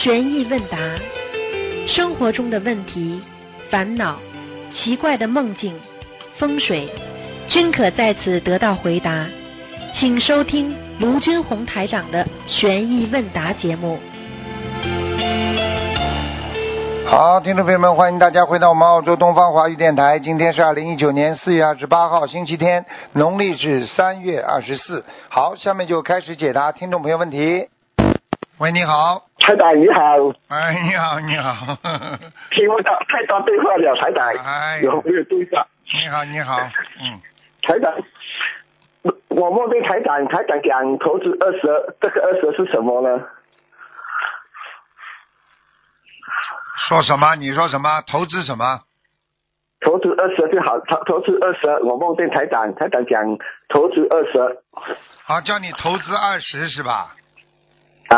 悬疑问答，生活中的问题、烦恼、奇怪的梦境、风水，均可在此得到回答。请收听卢军红台长的悬疑问答节目。好，听众朋友们，欢迎大家回到我们澳洲东方华语电台。今天是二零一九年四月二十八号，星期天，农历是三月二十四。好，下面就开始解答听众朋友问题。喂，你好。台长你好，哎，你好，你好。听不到太多对话了，台长，哎，有没有对上？你好，你好，嗯，台长，我梦见台长，台长讲投资二十，这个二十是什么呢？说什么？你说什么？投资什么？投资二十就好，投投资二十，我梦见台长，台长讲投资二十好，叫你投资二十是吧？啊，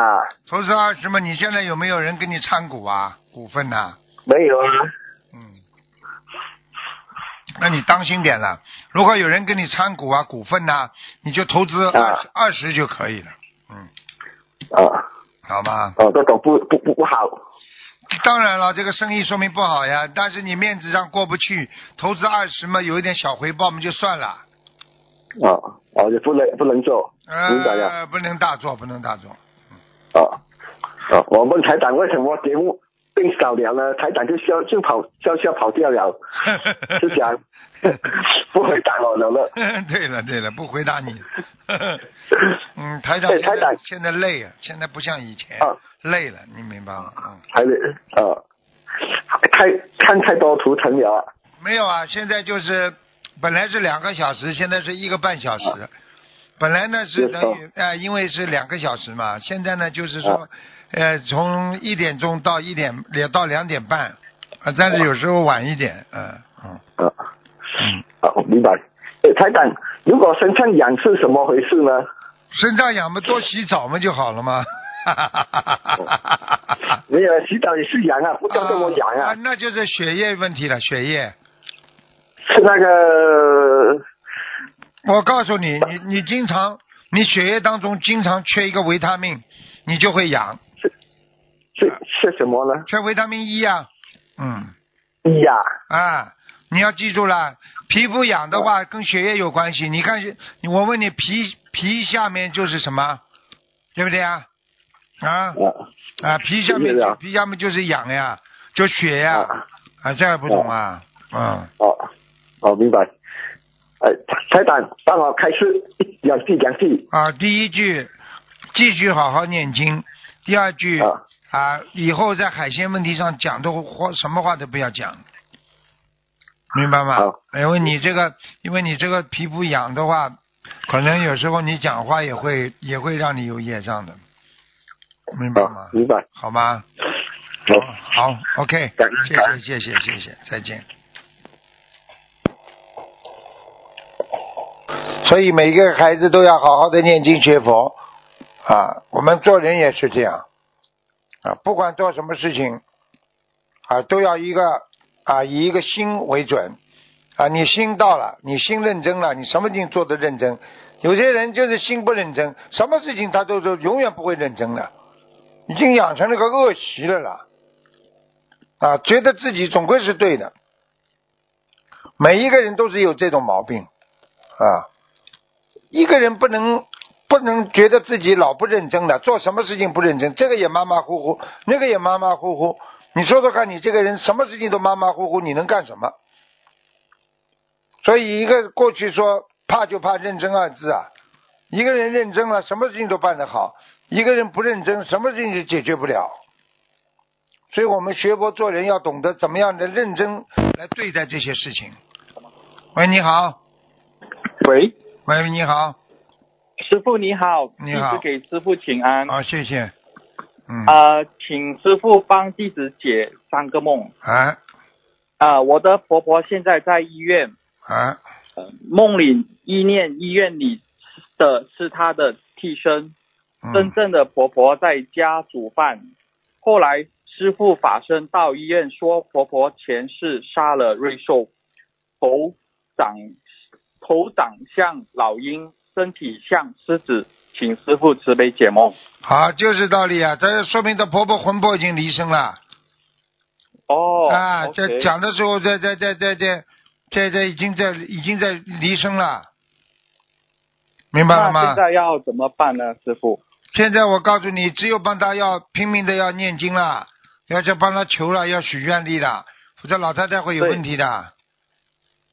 投资二十嘛，你现在有没有人跟你参股啊？股份呐、没有啊，嗯，那你当心点了。如果有人跟你参股啊、股份呐、你就投资二十二十就可以了。嗯，啊，好吗？哦，这种不不不不好，当然了，这个生意说明不好呀，但是你面子上过不去，投资二十嘛，有一点小回报嘛就算了。哦，啊，也不能不能做，明白了，呃，不能大做，不能大做。哦，哦，我问台长为什么节目变少了呢？台长就笑就跑笑笑跑掉了，就讲 不回答我了 了。对了对了，不回答你。嗯，台长现在对台长现在累啊，现在不像以前、啊累了，你明白吗？嗯，还得啊，太看太多图腾了，没有啊，现在就是本来是两个小时，现在是一个半小时。本来呢是是等于呃，因为是两个小时嘛，现在呢就是说啊，呃，从一点钟到一点两到两点半，啊，但是有时候晚一点，嗯嗯呃，嗯，哦，明白。诶，台长，如果身上痒是什么回事呢？身上痒嘛，多洗澡嘛就好了嘛。没有，洗澡也是痒啊，不叫这么痒啊，那就是血液问题了，血液。是那个我告诉你，你你经常，你血液当中经常缺一个维他命，你就会痒，是是什么呢？缺维他命 E 啊，嗯一呀，啊，你要记住了，皮肤痒的话跟血液有关系。你看，我问你，皮皮下面就是什么，对不对啊？啊啊啊，皮下面皮下面就是痒呀，就血呀，啊啊，这还不懂啊？嗯。哦哦，明白。呃，台长，帮我开始 两句两句啊，第一句继续好好念经，第二句啊啊，以后在海鲜问题上讲的话，什么话都不要讲，明白吗好？因为你这个，因为你这个皮肤痒的话，可能有时候你讲话也会也会让你有业障的，明白吗啊，？明白。好吗？好，好，OK，谢谢谢谢谢谢，再见。所以每个孩子都要好好的念经学佛啊，我们做人也是这样啊，不管做什么事情啊，都要一个啊以一个心为准啊，你心到了，你心认真了，你什么事情做的认真。有些人就是心不认真，什么事情他都是永远不会认真的，已经养成了个恶习了啦。啊，觉得自己总归是对的，每一个人都是有这种毛病啊。一个人不能不能觉得自己老不认真的，做什么事情不认真，这个也马马虎虎，那个也马马虎虎。你说说看，你这个人什么事情都马马虎虎，你能干什么？所以，一个过去说怕就怕认真二字啊。一个人认真了，什么事情都办得好；一个人不认真，什么事情就解决不了。所以我们学佛做人要懂得怎么样的认真来对待这些事情。喂，你好，喂，喂，你好，师傅你好，你好弟子给师傅请安。好，谢谢。嗯，啊、请师傅帮弟子解三个梦。啊啊、我的婆婆现在在医院，啊，呃梦里意念医院里的是她的替身，真嗯正的婆婆在家煮饭。后来师傅法身到医院说，婆婆前世杀了瑞兽，头长头长像老鹰，身体像狮子，请师傅慈悲解梦。好，就是道理啊，这说明她婆婆魂魄已经离身了。哦，啊在讲的时候，在在在在在在在已经在已经在离身了，明白了吗那现？在要怎么办呢，师傅？现在我告诉你，只有帮他要拼命的要念经了，要去帮他求了，要许愿力了，否则老太太会有问题的。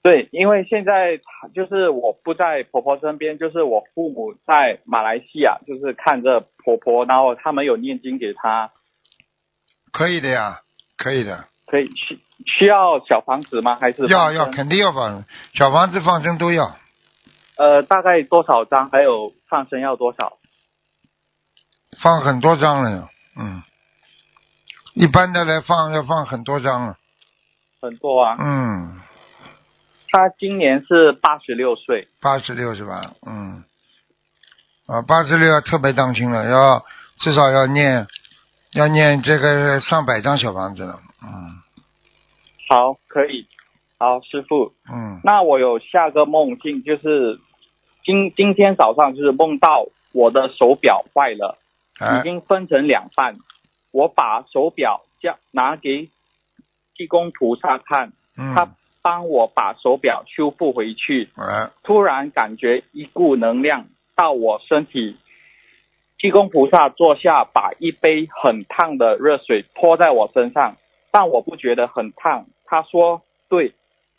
对，因为现在就是我不在婆婆身边，就是我父母在马来西亚，就是看着婆婆，然后他们有念经给她，可以的呀，可以的，可以需需要小房子吗？还是要要肯定要放小房子放生都要，呃，大概多少张？还有放生要多少？放很多张了，嗯，一般的来放要放很多张了，很多啊。嗯，她今年是八十六岁，八十六是吧？嗯，啊，八十六要特别当心了，要至少要念要念这个上百张小房子了，嗯好，可以。好，师傅，嗯，那我有下个梦境，就是今今天早上就是梦到我的手表坏了。哎已，经分成两半。我把手表交拿给济公菩萨看，嗯，他帮我把手表修复回去。哎，突然感觉一股能量到我身体，济公菩萨坐下，把一杯很烫的热水泼在我身上，但我不觉得很烫。他说：“对，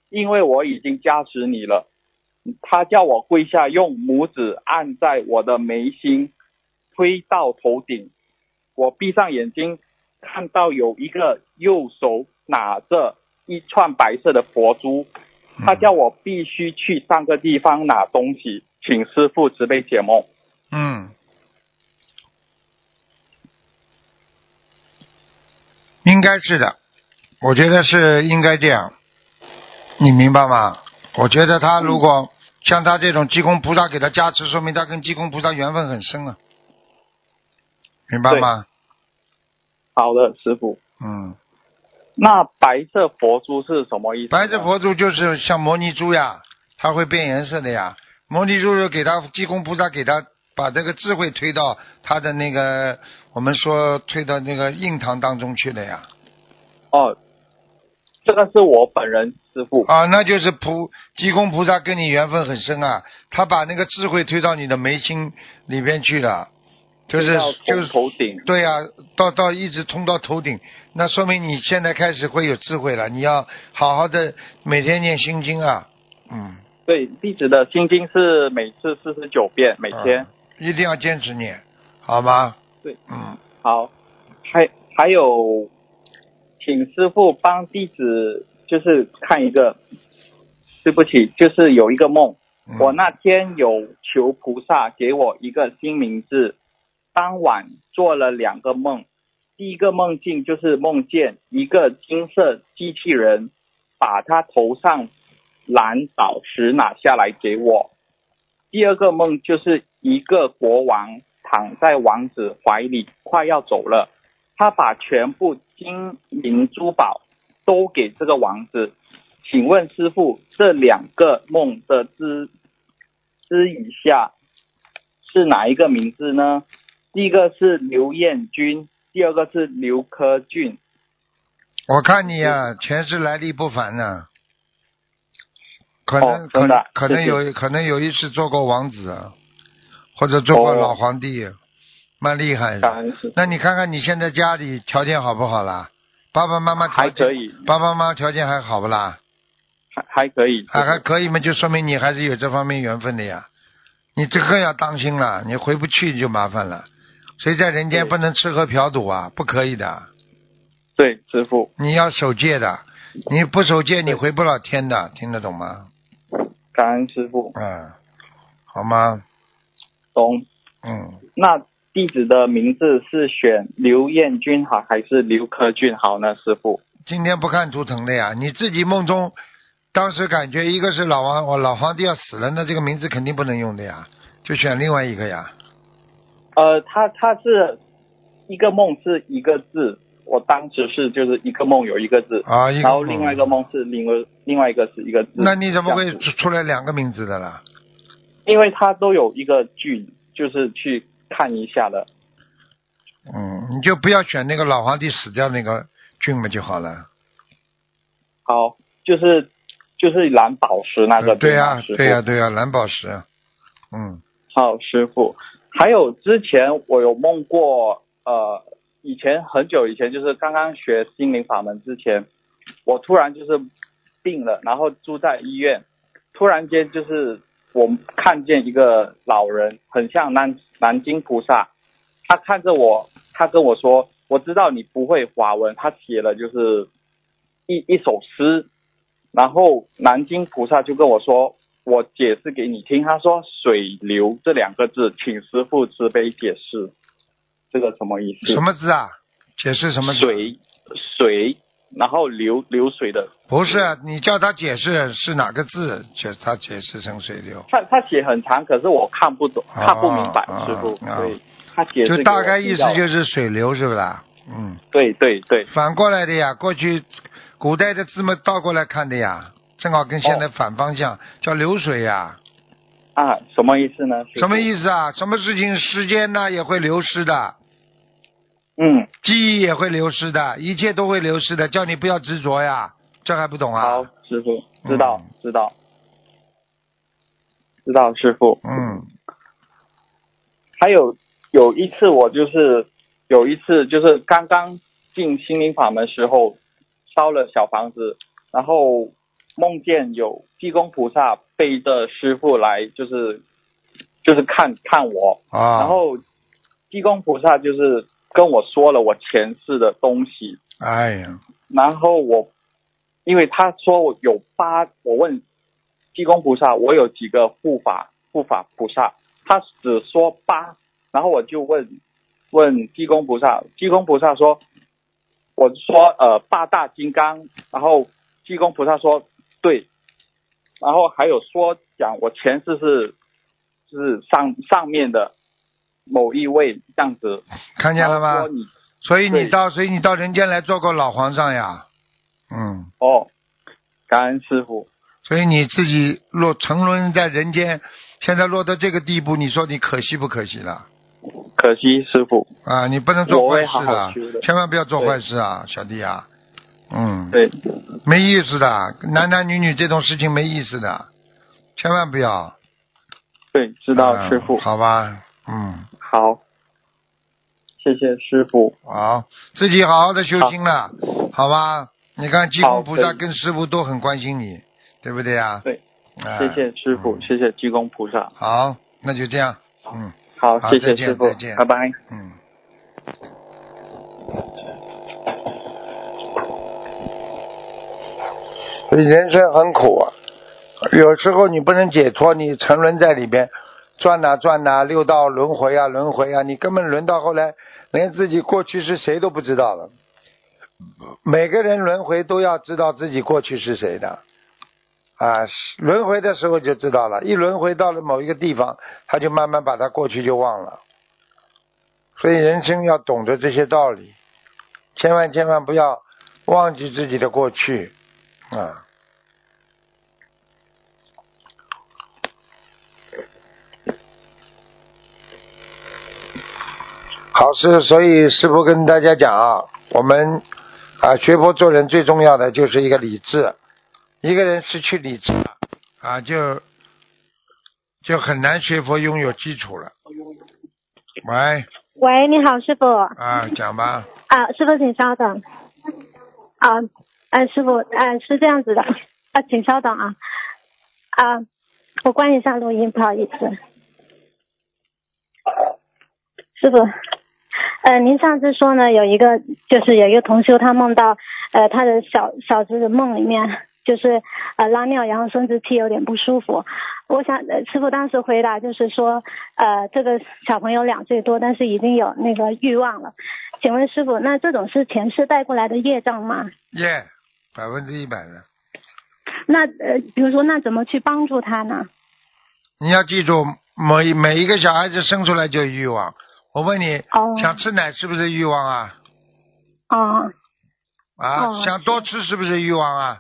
因为我已经加持你了。”他叫我跪下，用拇指按在我的眉心，推到头顶。我闭上眼睛，看到有一个右手拿着一串白色的佛珠，他叫我必须去三个地方拿东西，请师傅慈悲解梦。嗯，应该是的，我觉得是应该这样，你明白吗？我觉得他如果像他这种济公菩萨给他加持，说明他跟济公菩萨缘分很深啊，明白吗？好的，师傅。嗯，那白色佛珠是什么意思？白色。佛珠就是像摩尼珠呀，它会变颜色的呀。摩尼珠是给他济公菩萨给他把这个智慧推到他的那个我们说推到那个印堂当中去了呀。哦，这个是我本人师傅。啊，那就是菩济公菩萨跟你缘分很深啊，他把那个智慧推到你的眉心里边去了，就是就是头顶。对呀、到到一直通到头顶，那说明你现在开始会有智慧了。你要好好的每天念心经啊，嗯，对，弟子的心经是每次四十九遍，每天。嗯一定要坚持念，好吗？对，嗯，好，还还有，请师傅帮弟子就是看一个，对不起，就是有一个梦，嗯我那天有求菩萨给我一个新名字，当晚做了两个梦，第一个梦境就是梦见一个金色机器人把他头上蓝宝石拿下来给我，第二个梦就是一个国王躺在王子怀里，快要走了，他把全部金银珠宝都给这个王子。请问师傅，这两个梦的之之以下是哪一个名字呢？第一个是刘彦军，第二个是刘科俊。我看你呀、前世来历不凡呢、可能、哦可能可能有可能有一次做过王子啊，或者做过哦老皇帝，蛮厉害的。那你看看你现在家里条件好不好啦？爸爸妈妈条件还可以爸爸妈妈条件还好不啦？还还可以，还还可以嘛，就说明你还是有这方面缘分的呀。你这个要当心了，你回不去就麻烦了。谁在人间不能吃喝嫖赌啊？不可以的，对师傅，你要守戒的。你不守戒，你回不了天的，听得懂吗？感恩师傅，嗯，好吗？懂。嗯，那弟子的名字是选刘彦军好还是刘科俊好呢？师傅，今天不看图腾的呀，你自己梦中当时感觉一个是老王，我老皇帝要死了，那这个名字肯定不能用的呀，就选另外一个呀。呃，他他是一个梦是一个字，我当时是就是一个梦有一个字，啊，一个然后另外一个梦是另外另外一个是一个字。那你怎么会出出来两个名字的啦？因为他都有一个剧，就是去看一下的。嗯，你就不要选那个老皇帝死掉那个郡嘛就好了。好，就是就是蓝宝石那个。对呀，对呀，对呀，蓝宝石。嗯。好，师傅。还有之前我有梦过，呃，以前很久以前，就是刚刚学心灵法门之前，我突然就是病了，然后住在医院，突然间就是我看见一个老人，很像南南京菩萨，他看着我，他跟我说：“我知道你不会华文。”他写了就是一一首诗，然后南京菩萨就跟我说。我解释给你听，他说“水流”这两个字，请师傅慈悲解释，这个什么意思？什么字啊？解释什么？水水，然后流流水的。不是，你叫他解释是哪个字，解他解释成水流。他他写很长，可是我看不懂，看不明白，师傅。对，他解释。就大概意思就是水流，是不是？嗯。对对对。反过来的呀，过去古代的字嘛，倒过来看的呀。正好跟现在反方向，叫流水呀。啊，什么意思呢？什么意思啊？什么事情时间呢也会流失的。嗯。记忆也会流失的，一切都会流失的，叫你不要执着呀。这还不懂啊？好，师傅，知道，知道，知道，师傅。嗯。还有有一次，我就是有一次，就是刚刚进心灵法门时候，烧了小房子，然后。梦见有济公菩萨背着师傅来，就是就是看看我，啊，然后济公菩萨就是跟我说了我前世的东西，哎呀，然后我因为他说我有八，我问济公菩萨我有几个护法护法菩萨，他只说八，然后我就问问济公菩萨，济公菩萨说，我说呃八大金刚，然后济公菩萨说。对，然后还有说讲我前世是是上上面的某一位这样子，看见了吗？所以你到所以你到人间来做过老皇上呀，嗯。哦，感恩师傅。所以你自己落沉沦在人间，现在落到这个地步，你说你可惜不可惜了？可惜师傅。啊，你不能做坏事了，千万不要做坏事啊，小弟啊。嗯，对，没意思的，男男女女这种事情没意思的，千万不要。对，知道师傅。好吧，嗯。好，谢谢师傅。好，自己好好的修心了，好吧？你看，济公菩萨跟师傅都很关心你，对不对呀？对，谢谢师傅，谢谢济公菩萨。好，那就这样，嗯。好，谢谢师傅，再见，拜拜。嗯。所以人生很苦啊，有时候你不能解脱，你沉沦在里边，转呐转呐，六道轮回啊轮回啊，你根本轮到后来，连自己过去是谁都不知道了。每个人轮回都要知道自己过去是谁的，啊，轮回的时候就知道了，一轮回到了某一个地方，他就慢慢把他过去就忘了。所以人生要懂得这些道理，千万千万不要忘记自己的过去。啊，好是，所以师傅跟大家讲啊，我们啊学佛做人最重要的就是一个理智，一个人失去理智啊，就就很难学佛拥有基础了。喂，喂，你好，师傅。啊，讲吧。啊，师傅，请稍等。啊。哎，师傅，哎，是这样子的，啊，请稍等啊，啊，我关一下录音，不好意思，师傅，呃，您上次说呢，有一个就是有一个同修，他梦到呃他的小小侄子梦里面就是呃拉尿，然后生殖器有点不舒服，我想师傅当时回答就是说呃这个小朋友两岁多，但是已经有那个欲望了，请问师傅，那这种是前世带过来的业障吗？耶。百分之一百的。那呃，比如说，那怎么去帮助他呢？你要记住，每每一个小孩子生出来就有欲望。我问你，想吃奶是不是欲望啊？哦。啊，想多吃是不是欲望啊？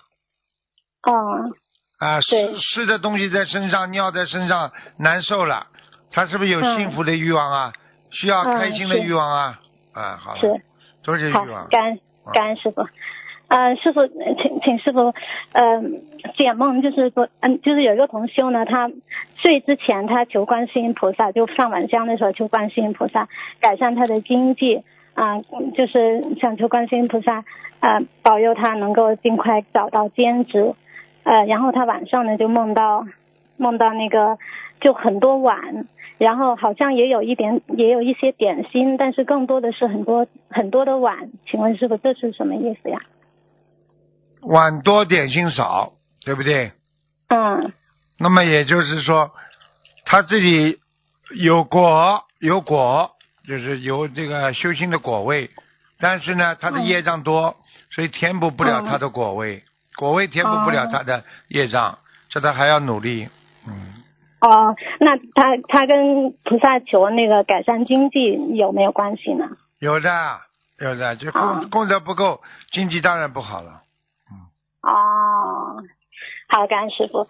哦。啊，湿湿的东西在身上，尿在身上，难受了，他他是不是有嗯幸福的欲望啊？需要嗯开心的欲望啊？啊，好了，是都是欲望，。感恩感恩师傅。呃，师傅，请请师傅，呃，解梦就是说，嗯，就是有一个同修呢，他睡之前他求观世音菩萨，就上晚香的时候求观世音菩萨改善他的经济，啊、就是想求观世音菩萨，呃，保佑他能够尽快找到兼职，呃，然后他晚上呢就梦到梦到那个就很多碗，然后好像也有一点也有一些点心，但是更多的是很多很多的碗，请问师傅这是什么意思呀？碗多点心少，对不对？嗯那么也就是说，他自己有果有果，就是有这个修心的果位，但是呢，他的嗯业障多，所以填补不了嗯他的果位，果位填补不了哦他的业障，这他还要努力。嗯，哦，那他他跟菩萨求那个改善经济有没有关系呢？有的有的，就功、啊功德不够，经济当然不好了。哦，好，感恩师傅。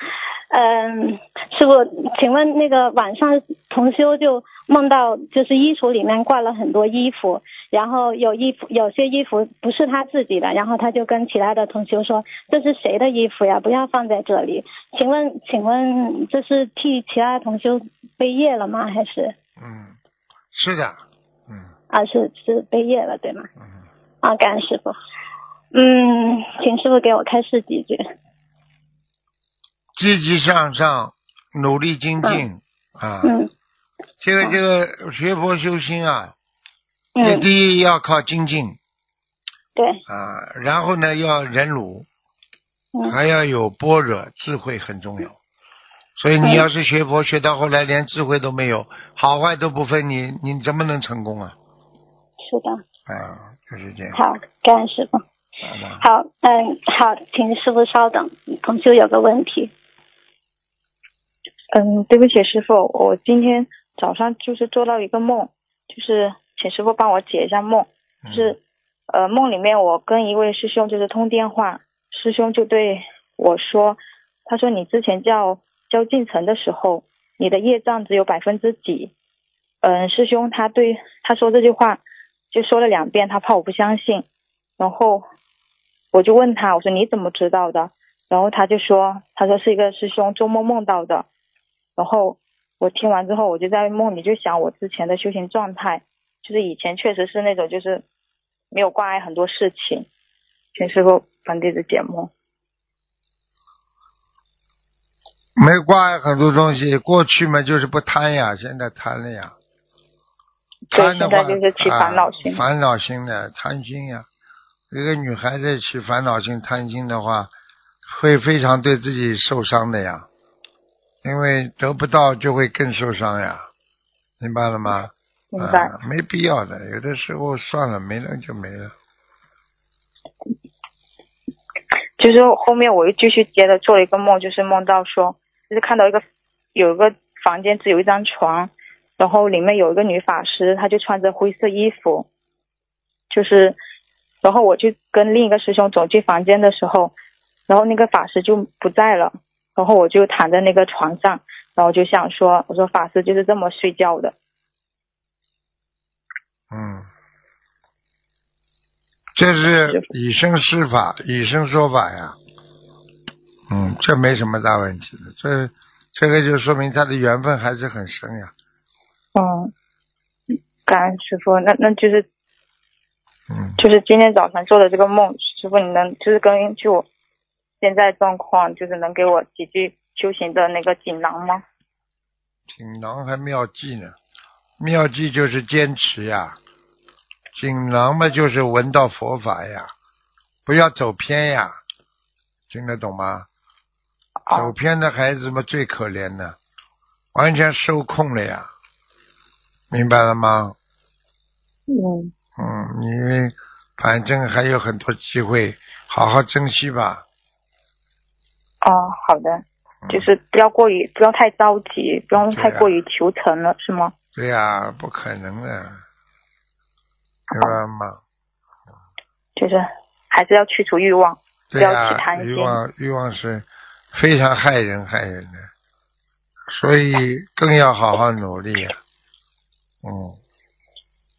嗯，师傅，请问那个晚上同修就梦到，就是衣橱里面挂了很多衣服，然后有衣服有些衣服不是他自己的，然后他就跟其他的同修说：“这是谁的衣服呀？不要放在这里。”请问，请问这是替其他同修背业了吗？还是嗯，是的，嗯啊是是背业了对吗？嗯。啊，感恩师傅。嗯，请师傅给我开示几句。积极向上，努力精进、啊！嗯这个这个学佛修心啊，这嗯，第一要靠精进对，啊，然后呢要忍辱，嗯还要有般若智慧很重要。所以你嗯要是学佛学到后来连智慧都没有，好坏都不分，你你怎么能成功啊？是的。啊，就是这样。好，感恩师傅。好嗯，好，请师傅稍等，同修有个问题。嗯，对不起，师傅，我今天早上就是做到一个梦，就是请师傅帮我解一下梦。嗯就是呃，梦里面我跟一位师兄就是通电话，师兄就对我说，他说你之前叫叫进城的时候，你的业障只有百分之几。嗯，师兄他对他说这句话就说了两遍，他怕我不相信，然后我就问他，我说你怎么知道的？然后他就说，他说是一个师兄做梦梦到的。然后我听完之后，我就在梦里就想我之前的修行状态，就是以前确实是那种就是没有挂碍很多事情，请师傅本地的节目。没挂碍很多东西，过去嘛就是不贪呀，现在贪了呀。对贪的话，现在就是起烦恼心啊烦恼心的贪心呀。一个女孩子起烦恼心、贪心的话，会非常对自己受伤的呀，因为得不到就会更受伤呀，明白了吗？明白。啊，没必要的，有的时候算了，没了就没了。就是后面我又继续接着做了一个梦，就是梦到说，就是看到一个有一个房间只有一张床，然后里面有一个女法师，她就穿着灰色衣服，就是，然后我就跟另一个师兄走进房间的时候，然后那个法师就不在了，然后我就躺在那个床上，然后就想说，我说法师就是这么睡觉的，嗯，这是以身施法，以身说法呀。嗯，这没什么大问题的，这这个就说明他的缘分还是很深呀。嗯，感恩师傅，那那就是嗯，就是今天早上做的这个梦，师傅你能就是根据我现在状况，就是能给我几句修行的那个锦囊吗？锦囊还妙计呢，妙计就是坚持呀，锦囊嘛就是闻到佛法呀，不要走偏呀，听得懂吗？走哦，偏的孩子嘛最可怜的，完全受控了呀，明白了吗？嗯，嗯，你反正还有很多机会，好好珍惜吧。哦，好的，嗯就是不要过于不要太着急，不用太过于求成了，是吗？对呀、不可能的，明白吗？就是还是要去除欲望，不要、去贪心欲望欲望是非常害人害人的。所以更要好好努力啊。嗯，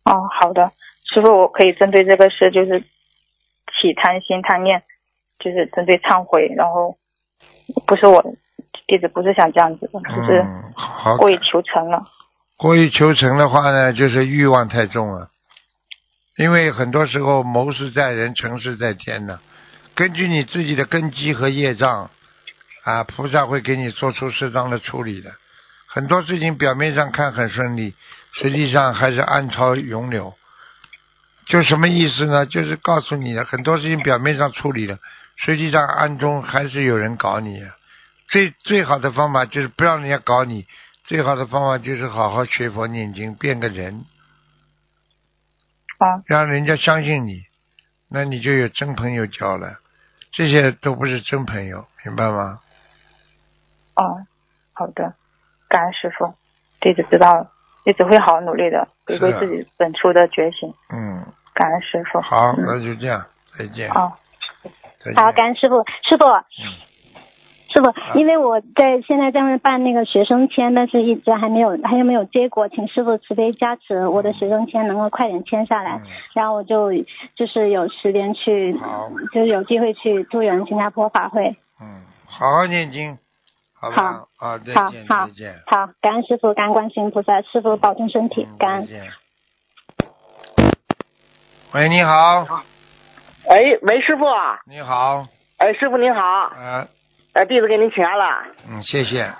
哦，好的，师傅，我可以针对这个事，就是起贪心贪念，就是针对忏悔，然后不是我弟子不是想这样子的，就是嗯，好，过于求成了。过于求成的话呢，就是欲望太重了。因为很多时候谋事在人，成事在天呢。根据你自己的根基和业障，啊，菩萨会给你做出适当的处理的。很多事情表面上看很顺利，实际上还是暗潮涌流。就什么意思呢？就是告诉你的，很多事情表面上处理了，实际上暗中还是有人搞你。最最好的方法就是不让人家搞你，最好的方法就是好好学佛念经，变个人，啊，让人家相信你，那你就有真朋友交了。这些都不是真朋友，明白吗？哦，好的，感恩师傅，弟子知道了，弟子会好好努力的，回归自己本初的觉醒。嗯，感恩师傅。好，嗯那就这样，再见。好，再见。好，感恩师傅，师傅，师傅，因为我在现在在办那个学生签，但是一直还没有还有没有结果，请师傅慈悲加持，我的学生签能够快点签下来，嗯然后我就就是有时间去，就是有机会去助缘新加坡法会。嗯，好好念经，好吧？啊，再好见，好再见。好，感恩师傅，感恩观世音菩萨，师傅保重身体，嗯感恩。喂，你好，哎，喂，师傅啊！你好，哎，师傅您好，呃，哎，弟子给您请安了，嗯，谢谢，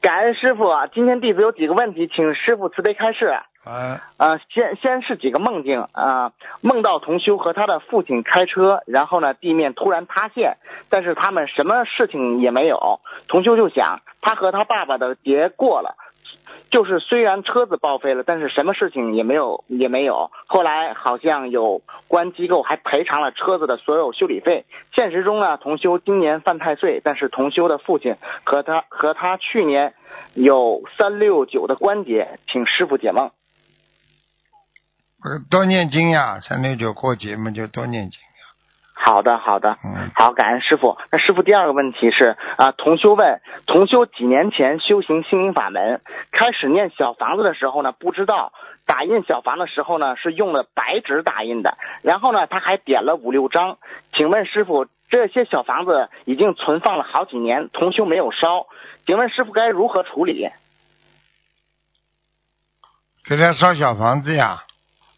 感恩师傅。今天弟子有几个问题，请师傅慈悲开示。啊，呃，先先是几个梦境啊、梦到同修和他的父亲开车，然后呢地面突然塌陷，但是他们什么事情也没有。同修就想，他和他爸爸的劫过了，就是虽然车子报废了，但是什么事情也没有也没有。后来好像有关机构还赔偿了车子的所有修理费。现实中呢，同修今年犯太岁，但是同修的父亲和他和他去年有三六九的关节，请师傅解梦。呃多念经呀，三六九过节嘛，就多念经。好的，好的，嗯，好，感恩师傅。那师傅第二个问题是啊，同修问，同修几年前修行心灵法门，开始念小房子的时候呢，不知道打印小房的时候呢是用了白纸打印的，然后呢他还点了五六张，请问师傅，这些小房子已经存放了好几年，同修没有烧，请问师傅该如何处理？给他烧小房子呀，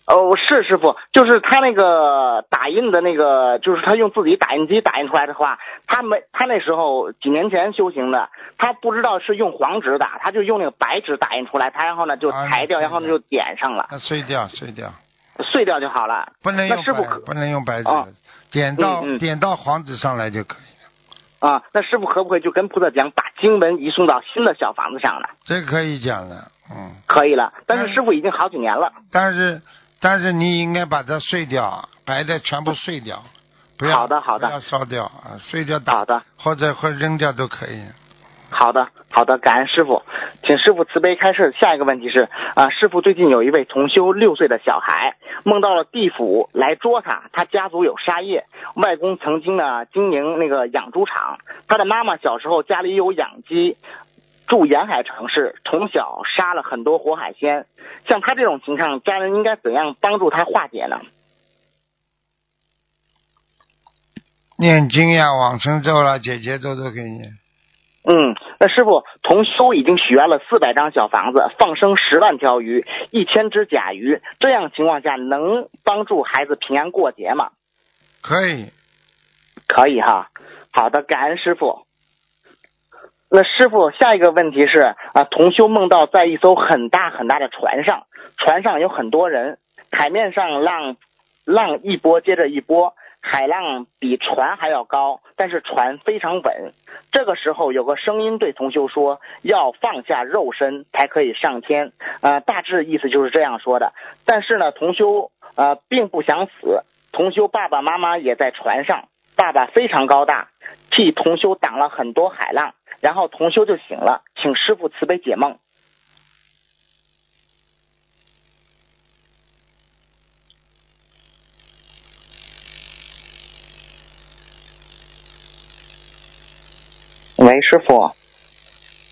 哦，是师傅，就是他那个打印的那个，就是他用自己打印机打印出来的话，他没他那时候几年前修行的，他不知道是用黄纸打，他就用那个白纸打印出来，他然后呢就啊裁掉，是然后呢就点上了，那碎掉，碎掉，碎掉就好了。不能用白，那师傅可不能用白纸啊，点到嗯嗯点到黄纸上来就可以。啊，那师傅可不可以就跟菩萨讲，把经文移送到新的小房子上呢？这可以讲的，嗯，可以了，但是嗯师傅已经好几年了。但是但是你应该把它碎掉，白的全部碎掉，不要好的好的不要烧掉啊，碎掉打好的。或者或者扔掉都可以。好的，好的，感恩师傅，请师傅慈悲开示。下一个问题是啊，师傅最近有一位同修六岁的小孩梦到了地府来捉他，他家族有杀业，外公曾经呢经营那个养猪场，他的妈妈小时候家里有养鸡。住沿海城市，从小杀了很多活海鲜。像他这种情况，家人应该怎样帮助他化解呢？念经呀，往生咒啦，姐姐咒都给你。嗯，那师傅，同修已经许愿了四百张小房子，放生十万条鱼，一千只甲鱼，这样情况下能帮助孩子平安过节吗？可以，可以哈。好的，感恩师傅。那师傅，下一个问题是啊，同修梦到在一艘很大很大的船上，船上有很多人，海面上浪浪一波接着一波，海浪比船还要高，但是船非常稳。这个时候有个声音对同修说：“要放下肉身才可以上天。”呃，大致意思就是这样说的。但是呢，同修呃并不想死，同修爸爸妈妈也在船上，爸爸非常高大，替同修挡了很多海浪，然后同修就醒了，请师傅慈悲解梦。喂，师傅。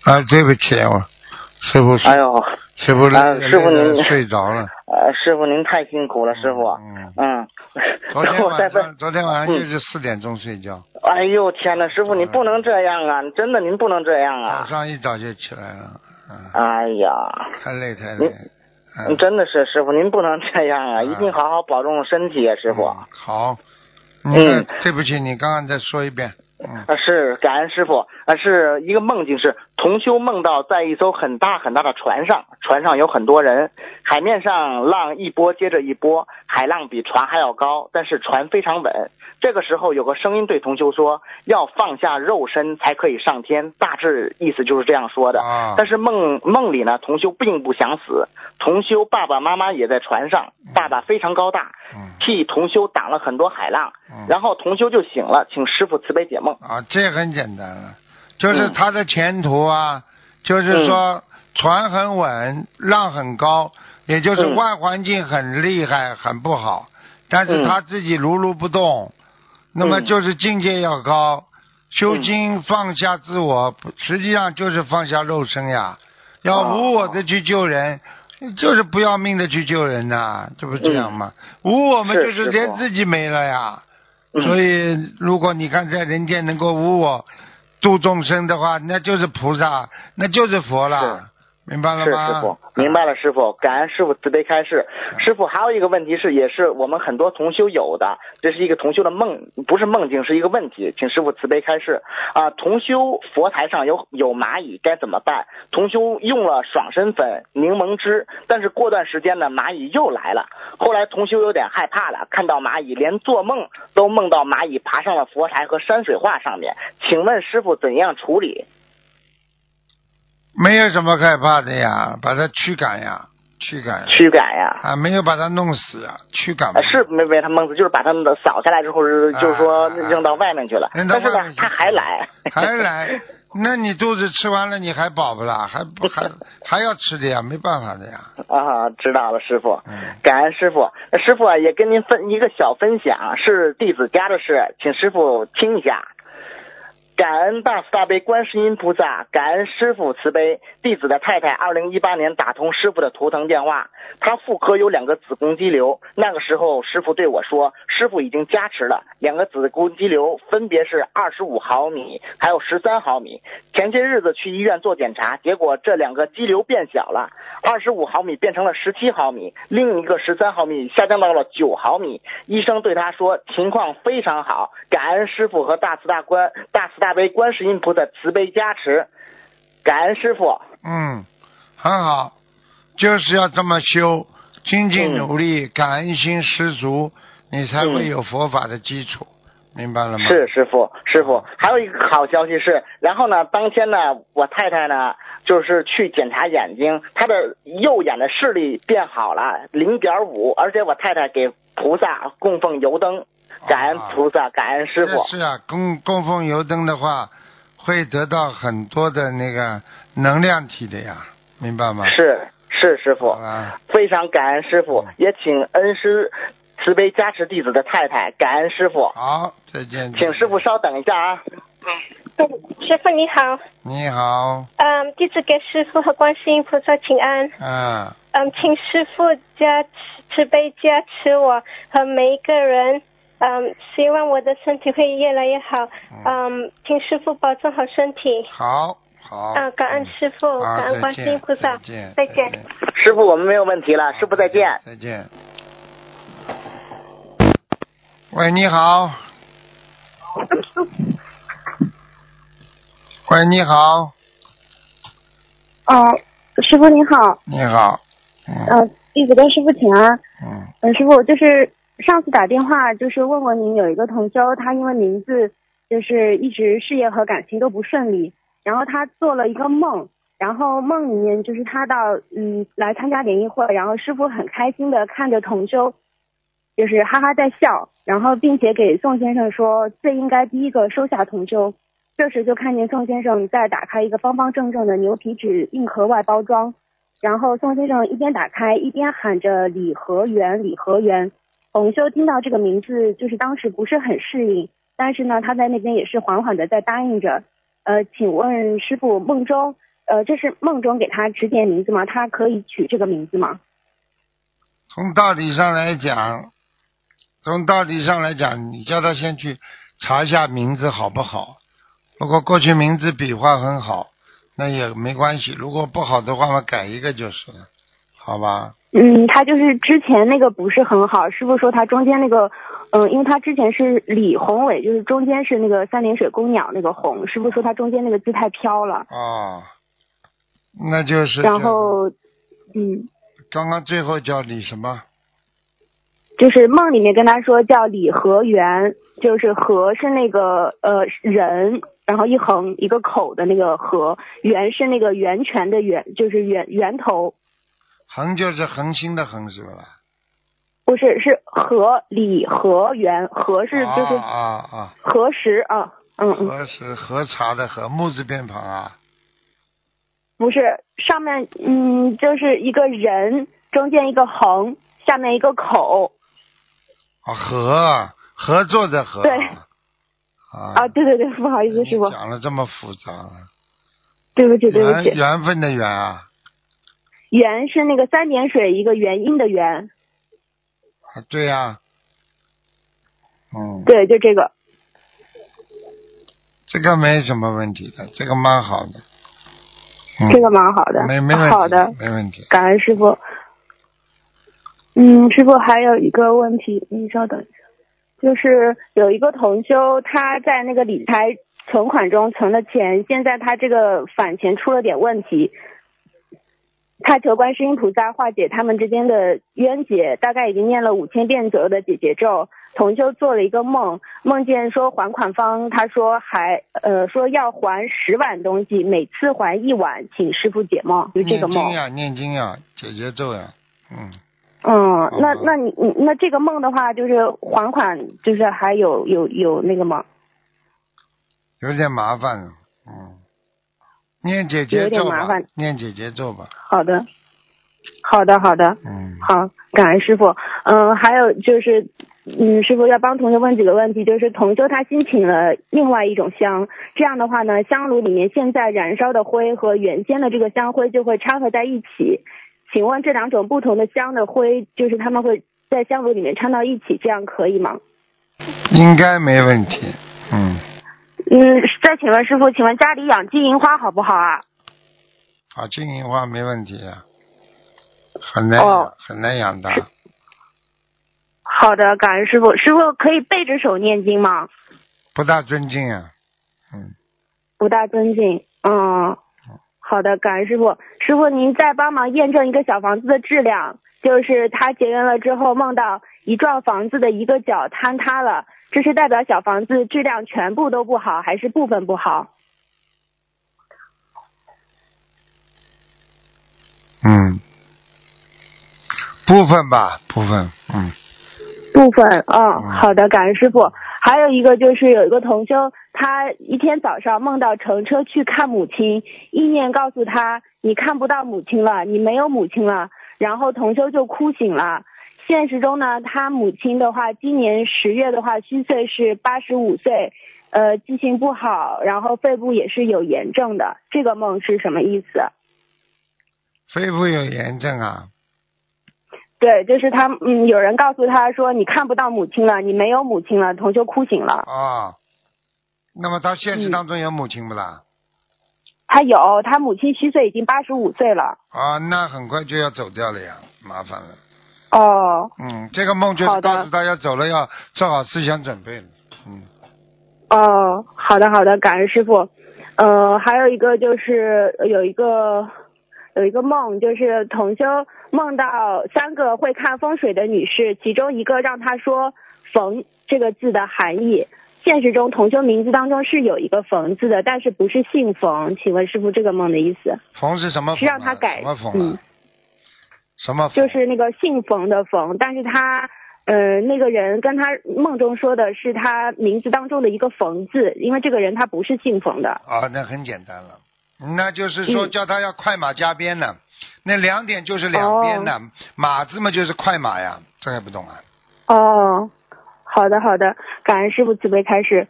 啊，对不起，我师傅，哎呦，师傅累啊师傅您睡着了。呃，师傅您太辛苦了，师傅。嗯，嗯，昨天晚上，昨天晚上就是四点钟睡觉，哎呦天呐，师傅您不能这样啊！真的您不能这样啊早啊！上一早就起来了，嗯，哎呀，太累太累。嗯，真的是师傅您不能这样啊！嗯一定好好保重身体啊，师傅。嗯好，嗯对不起，你刚刚再说一遍。啊，是感恩师傅，啊，是一个梦境是同修梦到在一艘很大很大的船上，船上有很多人，海面上浪一波接着一波，海浪比船还要高，但是船非常稳。这个时候有个声音对同修说，要放下肉身才可以上天，大致意思就是这样说的。啊，但是梦梦里呢，同修并不想死，同修爸爸妈妈也在船上，爸爸非常高大，嗯。替同修挡了很多海浪，嗯。然后同修就醒了，请师傅慈悲解梦。啊，这很简单了，就是嗯。他的前途啊，就是说船很稳，浪很高，也就是嗯。外环境很厉害，很不好，但是嗯。他自己如如不动，那么嗯就是境界要高，修心放下自我，实际上就是放下肉身呀，要哦无我的去救人。就是不要命的去救人呐、这不是这样吗？无我们就是连自己没了呀。嗯所以，如果你看在人间能够无我度众生的话，那就是菩萨，那就是佛了，明白了是？师傅，明白了，师傅，感恩师傅慈悲开示。师傅还有一个问题是，也是我们很多同修有的，这是一个同修的梦，不是梦境，是一个问题，请师傅慈悲开示。啊，同修佛台上有有蚂蚁该怎么办？同修用了爽身粉、柠檬汁，但是过段时间呢，蚂蚁又来了。后来同修有点害怕了，看到蚂蚁，连做梦都梦到蚂蚁爬上了佛台和山水画上面。请问师傅怎样处理？没有什么害怕的呀，把它驱赶呀，驱赶驱赶呀？啊，没有把它弄死啊，驱赶是没被他弄死，就是把他们的扫下来之后，是就是说啊扔到外面去了。扔到但是外面去，呢他还来，还来，那你肚子吃完了，你还饱不啦？还不还 还要吃的呀，没办法的呀。啊，知道了，师傅，嗯感恩师傅。那师傅啊，也跟您分一个小分享，是弟子家的事，请师傅听一下。感恩大慈大悲观世音菩萨，感恩师傅慈悲。弟子的太太二零一八年打通师傅的图腾电话，她妇科有两个子宫肌瘤。那个时候师傅对我说，师傅已经加持了两个子宫肌瘤，分别是二十五毫米，还有十三毫米。前些日子去医院做检查，结果这两个肌瘤变小了，二十五毫米变成了十七毫米，另一个十三毫米下降到了九毫米。医生对他说情况非常好，感恩师傅和大慈大观大慈大悲观世音菩萨慈悲加持，感恩师傅。嗯，很好，就是要这么修，精进努力，感恩心十足，你才会嗯有佛法的基础，明白了吗？是师傅，师傅，还有一个好消息是，然后呢，当天呢，我太太呢，就是去检查眼睛，她的右眼的视力变好了，零点五，而且我太太给菩萨供奉油灯，感恩菩萨，感恩师傅。是啊，供供奉油灯的话，会得到很多的那个能量体的呀，明白吗？是是师傅好，了，非常感恩师傅，也请恩师慈悲加持弟子的太太，感恩师傅，好，再见。请师傅稍等一下啊。嗯，师傅你好，你好，嗯，弟子给师傅和观世音菩萨请安，嗯，嗯，请师傅加持慈悲加持我和每一个人，嗯，希望我的身体会越来越好，嗯，请师傅保重好身体，好，好。啊，感恩师傅，感恩观世音菩萨再见，再见。师傅，我们没有问题了，师傅再见。再见。喂，你好。喂，你好，哦，师傅你好，你好，嗯呃，弟子跟师傅请安。嗯嗯，师傅，就是上次打电话就是问过您，有一个同修，他因为名字就是一直事业和感情都不顺利，然后他做了一个梦，然后梦里面就是他到嗯来参加联谊会，然后师傅很开心的看着同修，就是哈哈在笑，然后并且给宋先生说最应该第一个收下同修。这时就看见宋先生在打开一个方方正正的牛皮纸硬壳外包装，然后宋先生一边打开一边喊着“李和元，李和元”。洪修听到这个名字，就是当时不是很适应，但是呢，他在那边也是缓缓的在答应着。呃，请问师傅，梦中呃，这是梦中给他指点名字吗？他可以取这个名字吗？从道理上来讲，从道理上来讲，你叫他先去查一下名字好不好？如果过去名字笔画很好，那也没关系；如果不好的话嘛，改一个就是了，好吧？嗯，他就是之前那个不是很好，师傅说他中间那个，嗯，因为他之前是李宏伟，就是中间是那个三点水公鸟那个宏，师傅说他中间那个字太飘了。哦，那就是。然后，嗯。刚刚最后叫李什么？就是梦里面跟他说叫李和元，就是和是那个呃人，然后一横一个口的那个和，源是那个源泉的源，就是源源头。恒就是恒星的恒是吧？不是，是和李和元和是就是啊啊和时啊嗯嗯。和是喝茶的和木字边旁啊。不是，上面嗯就是一个人，中间一个横，下面一个口。啊，合合作的合。对。啊。啊，对对对，不好意思，师傅。讲了这么复杂。对不起，对不起。缘分的缘啊。缘是那个三点水一个元音的元。啊，对呀。嗯。对，就这个。这个没什么问题的，这个蛮好的。这个蛮好的，没没问好的，没问题。感恩师傅。嗯，师傅还有一个问题，你稍等一下，就是有一个同修他在那个理财存款中存了钱，现在他这个返钱出了点问题，他求观世音菩萨化解他们之间的冤结，大概已经念了五千遍左右的解结咒。同修做了一个梦，梦见说还款方他说还呃说要还十碗东西，每次还一碗，请师傅解梦，就这个梦。念经呀，念经呀，解结咒呀，嗯。嗯，那那你你那这个梦的话，就是还款，就是还有有有那个吗？有点麻烦，嗯。念姐姐咒吧，念姐姐咒吧。好的，好的，好的。嗯。好，感恩师傅。嗯，还有就是。嗯，师傅要帮同学问几个问题，就是同修他新请了另外一种香，这样的话呢，香炉里面现在燃烧的灰和原先的这个香灰就会掺合在一起。请问这两种不同的香的灰，就是他们会在香炉里面掺到一起，这样可以吗？应该没问题。嗯。嗯，再请问师傅，请问家里养金银花好不好啊？啊，金银花没问题啊，很难养，很难养的。好的，感恩师傅。师傅可以背着手念经吗？不大尊敬啊，嗯。不大尊敬，嗯。好的，感恩师傅。师傅您再帮忙验证一个小房子的质量，就是他结缘了之后梦到一幢房子的一个角坍塌了，这是代表小房子质量全部都不好，还是部分不好？嗯，部分吧，部分，嗯。部分，嗯，好的，感恩师傅。还有一个就是有一个同修，他一天早上梦到乘车去看母亲，意念告诉他你看不到母亲了，你没有母亲了，然后同修就哭醒了。现实中呢，他母亲的话，今年十月的话虚岁是八十五岁，呃，记性不好，然后肺部也是有炎症的。这个梦是什么意思？肺部有炎症啊。对，就是他，嗯，有人告诉他说你看不到母亲了，你没有母亲了，同学哭醒了。啊，那么他现实当中有母亲不啦？他有，他母亲虚岁已经八十五岁了。啊，那很快就要走掉了呀，麻烦了。哦。嗯，这个梦就是告诉大家走了，要做好思想准备了。嗯。哦，好的好的，感恩师傅。呃，还有一个就是有一个。有一个梦，就是同修梦到三个会看风水的女士，其中一个让他说“冯”这个字的含义。现实中，同修名字当中是有一个“冯”字的，但是不是姓冯。请问师傅，这个梦的意思？冯是什么？是让他改什么冯？嗯，什么？就是那个姓冯的冯，但是他，呃，那个人跟他梦中说的是他名字当中的一个“冯”字，因为这个人他不是姓冯的。啊，那很简单了。那就是说，叫他要快马加鞭呢，那两点就是两边的，马字嘛就是快马呀，这还不懂啊？哦，好的好的，感恩师傅慈悲开始。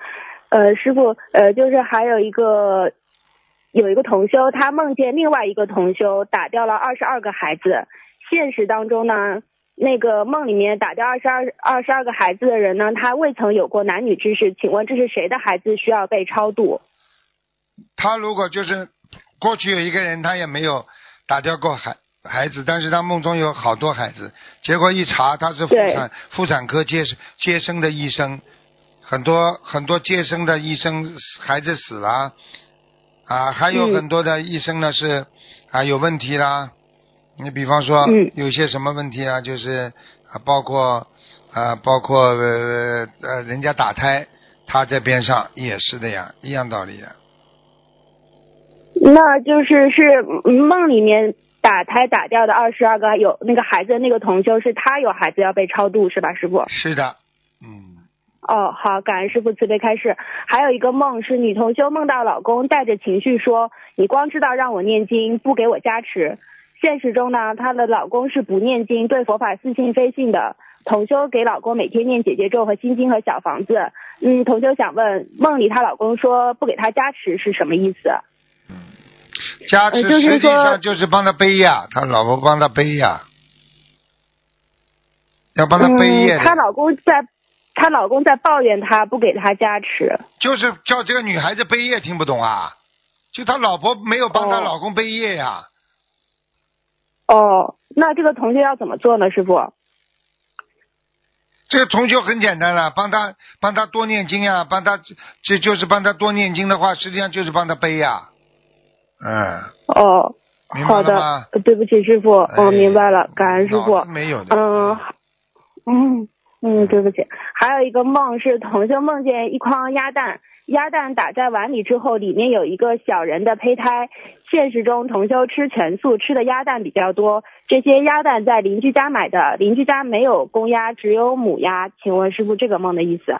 呃，师傅，呃，就是还有一个，有一个同修，他梦见另外一个同修打掉了二十二个孩子。现实当中呢，那个梦里面打掉二十二二十二个孩子的人呢，他未曾有过男女之事。请问这是谁的孩子需要被超度？他如果就是过去有一个人，他也没有打掉过孩孩子，但是他梦中有好多孩子，结果一查他是妇产妇产科接接生的医生，很多很多接生的医生孩子死了，啊，还有很多的医生呢是啊有问题啦。你比方说有些什么问题啊，就是啊包括啊包括呃呃人家打胎，他在边上也是的呀，一样道理的。那就是是梦里面打胎打掉的二十二个有那个孩子那个同修是他有孩子要被超度是吧师傅？是的，嗯。哦，好，感恩师傅慈悲开示。还有一个梦是女同修梦到老公带着情绪说：“你光知道让我念经，不给我加持。”现实中呢，她的老公是不念经，对佛法似信非信的。同修给老公每天念姐姐咒和心经和小房子。嗯，同修想问，梦里她老公说不给她加持是什么意思？加持实际上就是帮他背呀，他老婆帮他背呀，要帮他背业。她老公在，她老公在抱怨她不给她加持。就是叫这个女孩子背业，听不懂啊？就她老婆没有帮她老公背业呀。哦，那这个同学要怎么做呢，师傅？这个同学很简单了，帮他帮他多念经呀，帮他这就是帮他多念经的话，实际上就是帮他背呀。嗯。哦，好的，对不起师傅，我明白了，感恩师傅。没有的。嗯，嗯嗯，对不起。还有一个梦是同修梦见一筐鸭蛋，鸭蛋打在碗里之后，里面有一个小人的胚胎。现实中同修吃全素，吃的鸭蛋比较多。这些鸭蛋在邻居家买的，邻居家没有公鸭，只有母鸭。请问师傅这个梦的意思？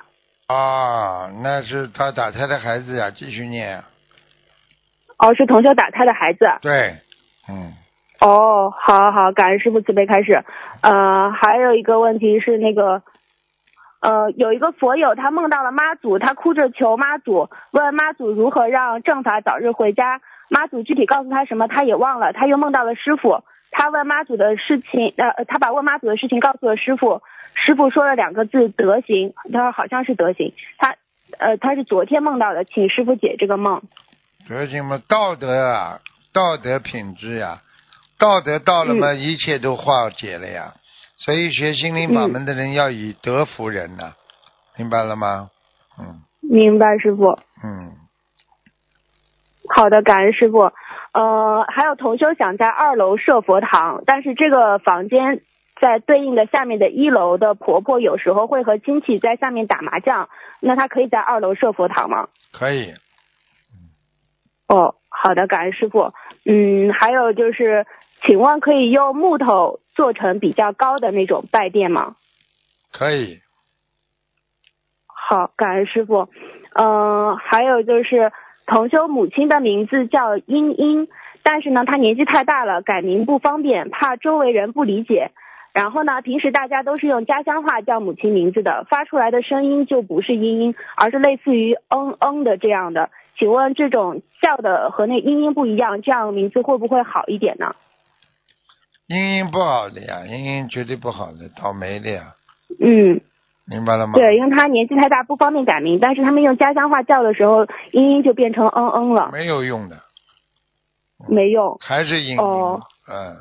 啊，那是他打胎的孩子呀，继续念。哦，是同修打胎的孩子。对，嗯。哦，好好，感恩师傅慈悲开始。呃，还有一个问题是那个，呃，有一个佛友他梦到了妈祖，他哭着求妈祖，问妈祖如何让正法早日回家。妈祖具体告诉他什么他也忘了，他又梦到了师傅，他问妈祖的事情，呃，他把问妈祖的事情告诉了师傅，师傅说了两个字德行，他说好像是德行，他，呃，他是昨天梦到的，请师傅解这个梦。德行嘛，道德啊，道德品质呀，道德到了嘛，一切都化解了呀。所以学心灵法门的人要以德服人呐，明白了吗？嗯。明白，师傅。嗯。好的，感恩师傅。呃，还有同修想在二楼设佛堂，但是这个房间在对应的下面的一楼的婆婆有时候会和亲戚在下面打麻将，那她可以在二楼设佛堂吗？可以。哦，好的，感恩师傅。嗯，还有就是，请问可以用木头做成比较高的那种拜垫吗？可以。好，感恩师傅。嗯，还有就是，同修母亲的名字叫英英，但是呢，她年纪太大了，改名不方便，怕周围人不理解。然后呢，平时大家都是用家乡话叫母亲名字的，发出来的声音就不是英英，而是类似于嗯嗯的这样的。请问这种叫的和那英英不一样，这样名字会不会好一点呢？音音不好的呀，英音绝对不好的，倒霉的呀。嗯，明白了吗？对，因为他年纪太大，不方便改名，但是他们用家乡话叫的时候，音音就变成嗯嗯了。没有用的。没用。还是音音。哦。嗯。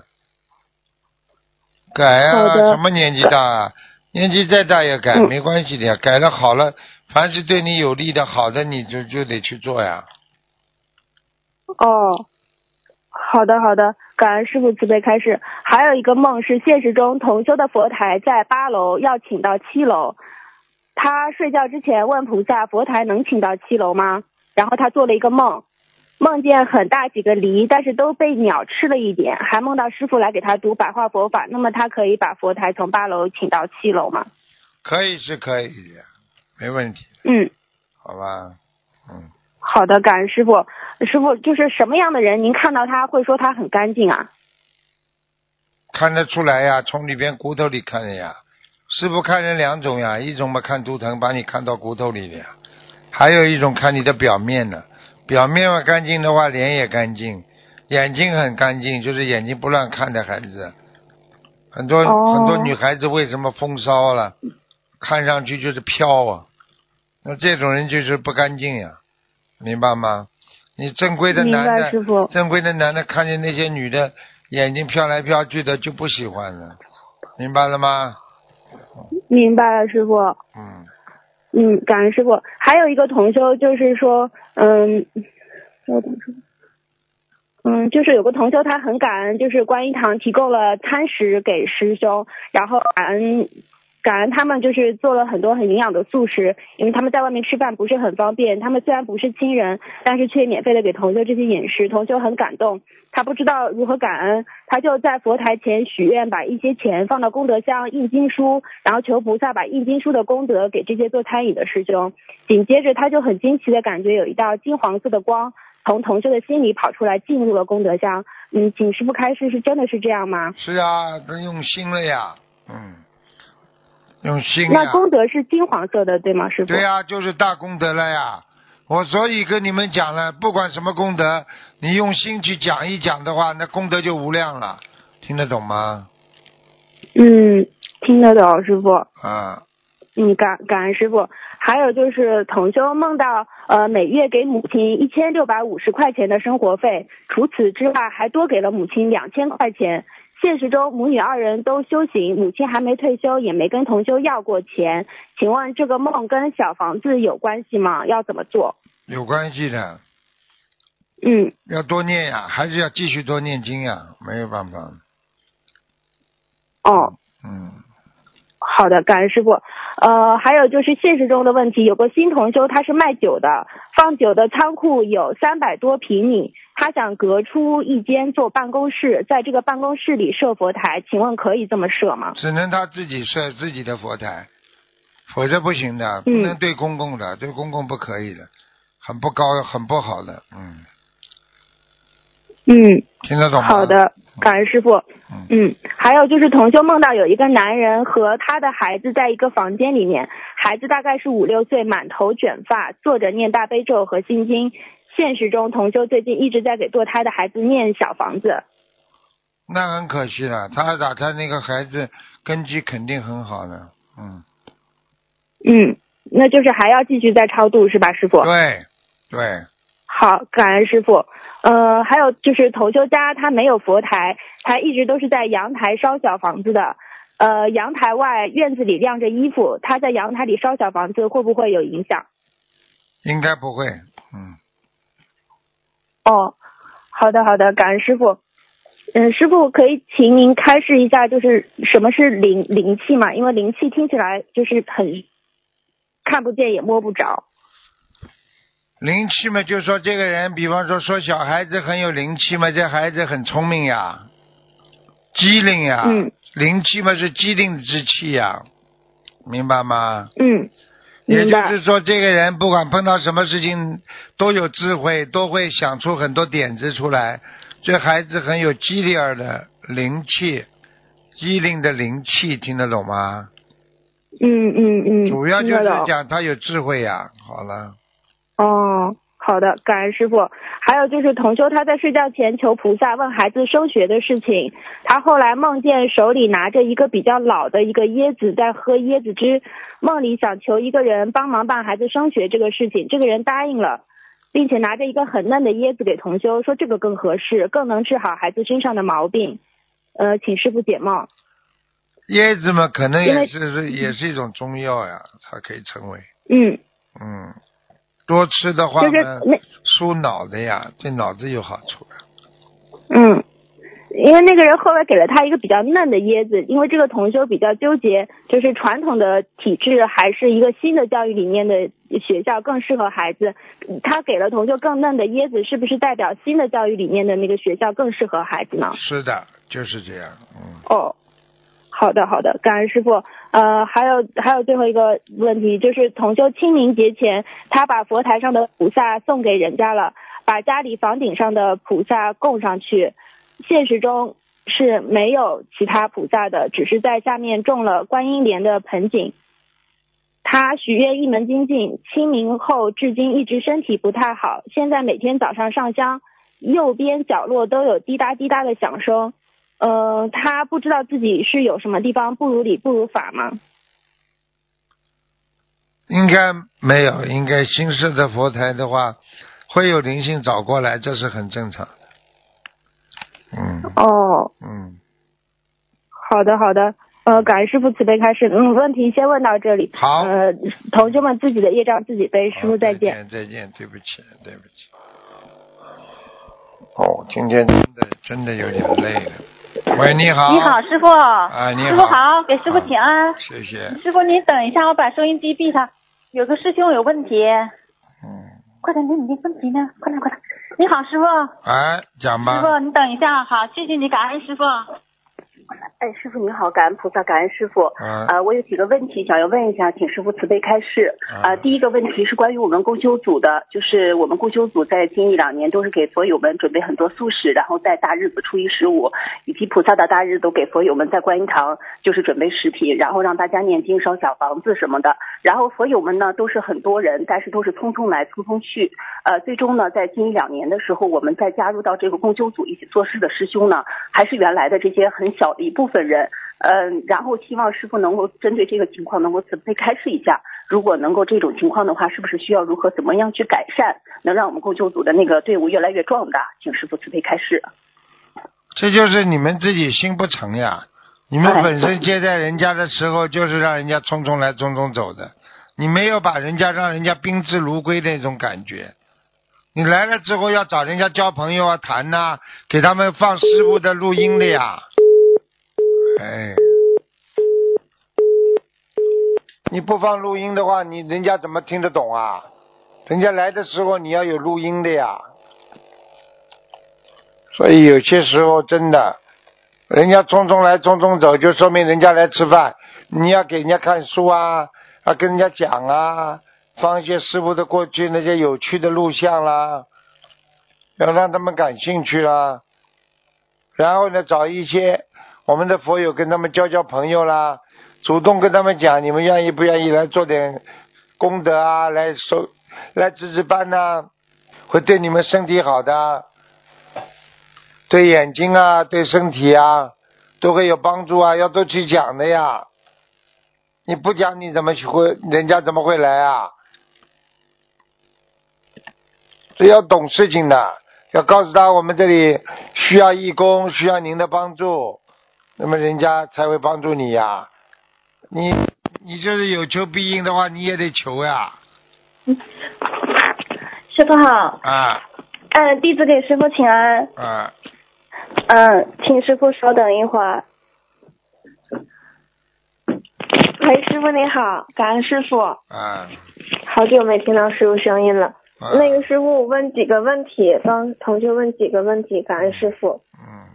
改啊！什么年纪大啊？年纪再大也改，没关系的呀，改了好了。凡是对你有利的、好的，你就就得去做呀。哦，好的好的，感恩师傅慈悲开示。还有一个梦是现实中同修的佛台在八楼，要请到七楼。他睡觉之前问菩萨：“佛台能请到七楼吗？”然后他做了一个梦，梦见很大几个梨，但是都被鸟吃了一点，还梦到师傅来给他读白话佛法。那么他可以把佛台从八楼请到七楼吗？可以是可以。没问题。嗯，好吧，嗯。好的，感恩师傅。师傅就是什么样的人？您看到他会说他很干净啊？看得出来呀，从里边骨头里看的呀。师傅看人两种呀，一种嘛看图腾，把你看到骨头里的呀；还有一种看你的表面的。表面嘛干净的话，脸也干净，眼睛很干净，就是眼睛不乱看的孩子。很多、哦很多女孩子为什么风骚了？看上去就是飘啊，那这种人就是不干净呀，明白吗？你正规的男的正规的男的看见那些女的眼睛飘来飘去的就不喜欢了，明白了吗？明白了，师傅。嗯，嗯，感恩师傅。还有一个同修就是说，嗯，稍等师傅。嗯，就是有个同修他很感恩，就是观音堂提供了餐食给师兄，然后感恩感恩他们就是做了很多很营养的素食，因为他们在外面吃饭不是很方便，他们虽然不是亲人，但是却免费的给同修这些饮食，同修很感动，他不知道如何感恩，他就在佛台前许愿，把一些钱放到功德箱印经书，然后求菩萨把印经书的功德给这些做餐饮的师兄。紧接着他就很惊奇的感觉有一道金黄色的光从同修的心里跑出来，进入了功德箱。嗯，请师傅开示，是真的是这样吗？是啊，都用心了呀，嗯，用心呀。那功德是金黄色的，对吗，师傅？对呀、就是大功德了呀。我所以跟你们讲了，不管什么功德，你用心去讲一讲的话，那功德就无量了，听得懂吗？嗯，听得懂，师傅。啊，嗯，感感恩师傅。还有就是同修梦到，呃，每月给母亲一千六百五十块钱的生活费，除此之外还多给了母亲两千块钱。现实中母女二人都修行，母亲还没退休，也没跟同修要过钱。请问这个梦跟小房子有关系吗？要怎么做？有关系的，嗯，要多念呀，还是要继续多念经呀，没有办法。哦，嗯，好的，感恩师傅。呃，还有就是现实中的问题，有个新同修他是卖酒的，放酒的仓库有三百多平米，他想隔出一间做办公室，在这个办公室里设佛台，请问可以这么设吗？只能他自己设自己的佛台，否则不行的，嗯不能对公共的，对公共不可以的，很不高，很不好的，嗯，嗯，听得懂吗？好的，感恩师傅。嗯嗯，还有就是同修梦到有一个男人和他的孩子在一个房间里面，孩子大概是五六岁，满头卷发，坐着念大悲咒和心经。现实中，同修最近一直在给堕胎的孩子念小房子。那很可惜了，他打他那个孩子根基肯定很好的，嗯，嗯，那就是还要继续再超度是吧，师傅？对对，好，感恩师傅。呃，还有就是同修家他没有佛台，他一直都是在阳台烧小房子的。呃，阳台外院子里晾着衣服，他在阳台里烧小房子会不会有影响？应该不会，嗯，哦，好的好的，感恩师傅。嗯，师傅可以请您开示一下，就是什么是灵灵气嘛？因为灵气听起来就是很看不见也摸不着。灵气嘛，就说这个人，比方说说小孩子很有灵气嘛，这孩子很聪明呀，机灵呀，嗯灵气嘛是机灵之气呀，明白吗？嗯，也就是说，这个人不管碰到什么事情都有智慧，都会想出很多点子出来。这孩子很有机灵儿的灵气，机灵的灵气，听得懂吗？嗯嗯嗯，主要就是讲他有智慧呀。好了，哦，好的，感恩师傅。还有就是同修他在睡觉前求菩萨问孩子升学的事情，他后来梦见手里拿着一个比较老的一个椰子在喝椰子汁，梦里想求一个人帮忙办孩子升学这个事情，这个人答应了。并且拿着一个很嫩的椰子给同修，说这个更合适，更能治好孩子身上的毛病。呃，请师傅解梦。椰子嘛，可能也是是也是一种中药呀，它可以成为嗯，嗯，多吃的话就是呢，那疏脑的呀，对脑子有好处呀。嗯，因为那个人后来给了他一个比较嫩的椰子，因为这个同修比较纠结，就是传统的体制还是一个新的教育理念的学校更适合孩子。他给了同修更嫩的椰子，是不是代表新的教育理念的那个学校更适合孩子呢？是的，就是这样。嗯，哦，好的好的，感恩师傅。呃，还有还有最后一个问题，就是同修清明节前，他把佛台上的菩萨送给人家了，把家里房顶上的菩萨供上去，现实中是没有其他菩萨的，只是在下面种了观音莲的盆景。他许愿一门精进，清明后至今一直身体不太好，现在每天早上上香，右边角落都有滴答滴答的响声。呃，他不知道自己是有什么地方不如理不如法吗？应该没有，应该新式的佛台的话，会有灵性找过来，这是很正常的。嗯哦，嗯，好的好的，呃，感恩师傅慈悲开示。嗯，问题先问到这里。好呃，同学们自己的业障自己背，师傅再再见。再见，对不起，对不起。哦，今天真的真的有点累了。喂，你好。你好，师傅。啊，你好。师傅好，给师傅请安。谢谢。师傅您等一下，我把收音机闭上。有个师兄有问题。嗯。快点，你你那问题呢？快点，快点。你好，师傅。哎，讲吧。师傅，你等一下，好，谢谢你，感恩师傅。哎，师傅您好，感恩菩萨，感恩师傅。啊呃，我有几个问题想要问一下，请师傅慈悲开示。啊呃，第一个问题是关于我们共修组的，就是我们共修组在近一两年都是给佛友们准备很多素食，然后在大日子初一十五以及菩萨的大日都给佛友们在观音堂就是准备食品，然后让大家念经烧小房子什么的。然后佛友们呢都是很多人，但是都是匆匆来匆匆去。呃，最终呢，在近一两年的时候，我们再加入到这个共修组一起做事的师兄呢，还是原来的这些很小的一部分人。嗯、然后希望师傅能够针对这个情况能够慈悲开示一下，如果能够这种情况的话，是不是需要如何怎么样去改善，能让我们共修组的那个队伍越来越壮大？请师傅慈悲开示。这就是你们自己心不诚呀！你们本身接待人家的时候，就是让人家匆匆来匆匆走的，你没有把人家让人家宾至如归的那种感觉。你来了之后要找人家交朋友啊、谈呐、给他们放师傅的录音的呀。哎，你不放录音的话，你人家怎么听得懂啊？人家来的时候你要有录音的呀。所以有些时候真的，人家匆匆来匆匆走，就说明人家来吃饭。你要给人家看书啊，啊，跟人家讲啊，放一些师傅的过去那些有趣的录像啦，要让他们感兴趣啦。然后呢，找一些我们的佛友跟他们交交朋友啦，主动跟他们讲，你们愿意不愿意来做点功德啊，来收来值值班呐、会对你们身体好的。对眼睛啊，对身体啊，都会有帮助啊，要多去讲的呀。你不讲，你怎么去会？人家怎么会来啊？所以要懂事情的，要告诉他我们这里需要义工，需要您的帮助，那么人家才会帮助你呀。你你就是有求必应的话，你也得求呀。师傅好，啊嗯，弟子给师傅请安，啊，嗯，请师傅稍等一会儿。喂，师傅你好，感恩师傅，啊，好久没听到师傅声音了。啊那个师傅，我问几个问题，帮同学问几个问题，感恩师傅。嗯，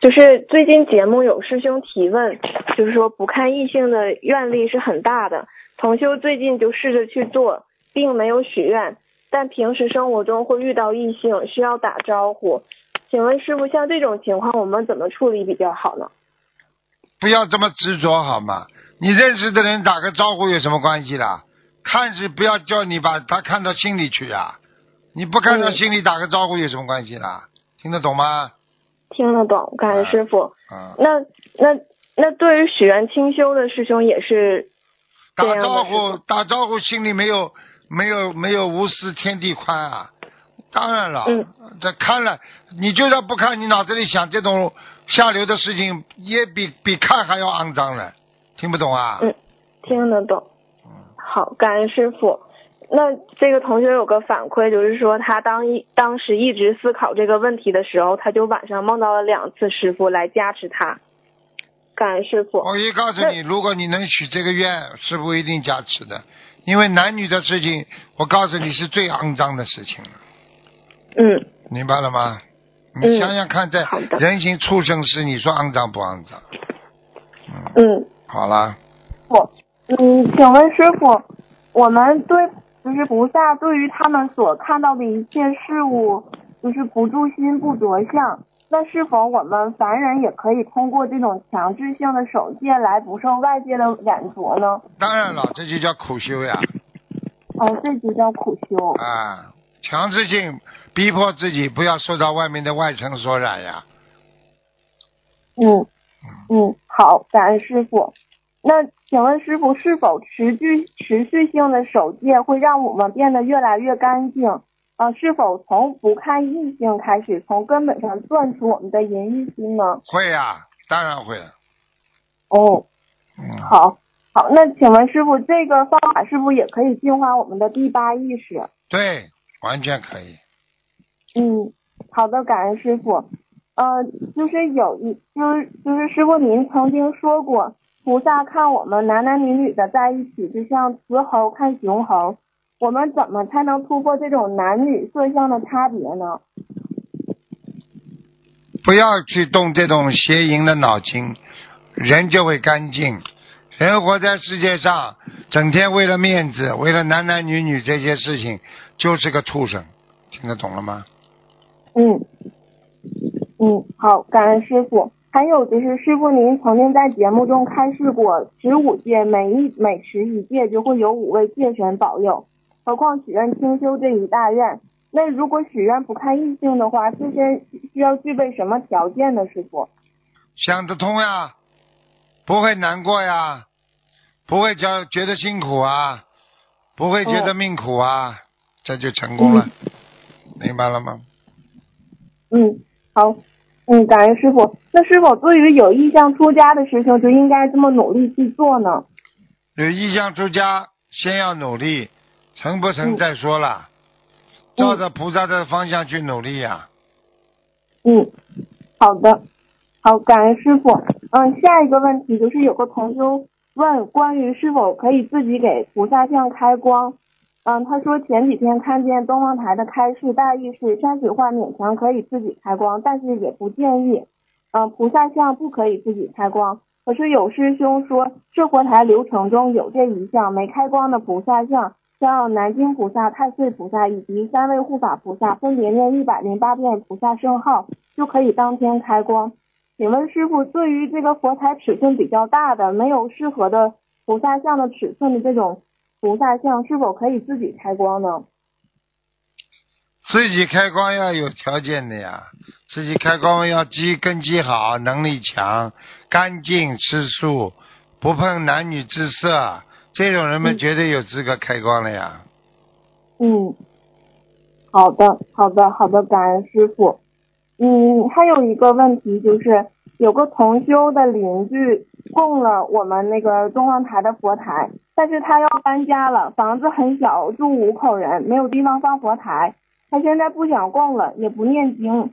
就是最近节目有师兄提问，就是说不看异性的愿力是很大的。同修最近就试着去做，并没有许愿，但平时生活中会遇到异性需要打招呼。请问师傅，像这种情况我们怎么处理比较好呢？不要这么执着好吗？你认识的人打个招呼有什么关系啦？看是不要叫你把他看到心里去啊！你不看到心里打个招呼有什么关系啦？听得懂吗？听得懂，感恩师傅。啊，那那那对于许愿清修的师兄也是这打招呼打招呼心里没有没有没有无私天地宽啊！当然了，嗯这看了你就算不看，你脑子里想这种下流的事情，也比比看还要肮脏了，听不懂啊？嗯，听得懂。好，感恩师傅。那这个同学有个反馈，就是说他当一当时一直思考这个问题的时候，他就晚上梦到了两次师傅来加持他。感恩师傅。我可以告诉你，如果你能许这个愿，师傅一定加持的。因为男女的事情，我告诉你是最肮脏的事情了，嗯明白了吗？你想想看，在人形畜生世，你说肮脏不肮脏？嗯好了，嗯，请问师傅，我们对就是菩萨对于他们所看到的一切事物，就是不住心不着相，那是否我们凡人也可以通过这种强制性的守戒来不受外界的染着呢？当然了，这就叫苦修呀。哦，这就叫苦修。啊，强制性逼迫自己不要受到外面的外尘所染呀。嗯嗯，好，感恩师傅。那请问师傅，是否持续持续性的守戒会让我们变得越来越干净？啊，是否从不看异性开始，从根本上断除我们的淫欲心呢？会呀、当然会了。哦，嗯，好，好，那请问师傅，这个方法是不是也可以净化我们的第八意识？对，完全可以。嗯，好的，感恩师傅。呃，就是有一，就是就是师傅您曾经说过，菩萨看我们男男女女的在一起，就像雌猴看雄猴。我们怎么才能突破这种男女色相的差别呢？不要去动这种邪淫的脑筋，人就会干净。人活在世界上，整天为了面子，为了男男女女这些事情，就是个畜生。听得懂了吗？嗯，嗯，好，感恩师傅。还有就是，师傅您曾经在节目中开示过，十五戒每一每持一戒就会有五位戒神保佑，何况许愿清修这一大愿。那如果许愿不看异性的话，自身需要具备什么条件呢？师傅？想得通呀，不会难过呀，不会觉觉得辛苦啊，不会觉得命苦啊，这就成功了，明白了吗？嗯，好，嗯，感恩师傅。那是否对于有意向出家的师兄，就应该这么努力去做呢？有意向出家，先要努力，成不成再说了，照着菩萨的方向去努力呀、嗯，好的，好，感恩师傅。嗯，下一个问题就是有个同修问关于是否可以自己给菩萨像开光。嗯，他说前几天看见东方台的开示，大意是山水画勉强可以自己开光，但是也不建议。嗯，菩萨像不可以自己开光。可是有师兄说，这活台流程中有这一项没开光的菩萨像，像南京菩萨、太岁菩萨以及三位护法菩萨，分别念一百零八遍菩萨圣号，就可以当天开光。请问师傅，对于这个佛台尺寸比较大的、没有适合的菩萨像的尺寸的这种菩萨像，是否可以自己开光呢？自己开光要有条件的呀，自己开光要基根基好，能力强，干净吃素，不碰男女之色，这种人们绝对有资格开光了呀。嗯，好的，好的，好的，感恩师傅。嗯，还有一个问题就是，有个同修的邻居供了我们那个东方台的佛台，但是他要搬家了，房子很小，住五口人，没有地方放佛台。他现在不想供了，也不念经。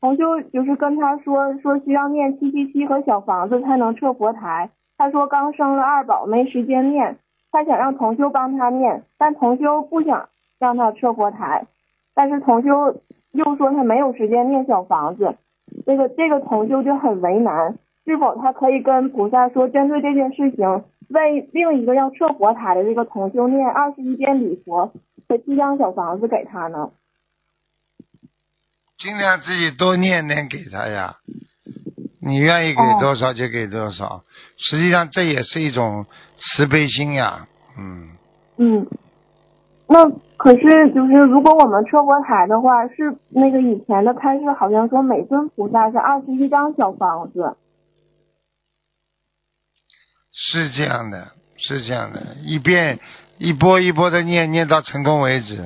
同修就是跟他说说需要念七七七和小房子才能撤佛台。他说刚生了二宝，没时间念，他想让同修帮他念，但同修不想让他撤佛台，但是同修又说他没有时间念小房子，这个这个同修就很为难，是否他可以跟菩萨说，针对这件事情，为另一个要撤佛台的这个同修念二十一遍礼佛和七张小房子给他呢？尽量自己多念念给他呀，你愿意给多少就给多少。实际上这也是一种慈悲心呀，嗯，嗯，那可是就是如果我们撤佛台的话，是那个以前的开示好像说每尊菩萨是二十一张小房子。是这样的，是这样的，一遍一波一波的念，念到成功为止。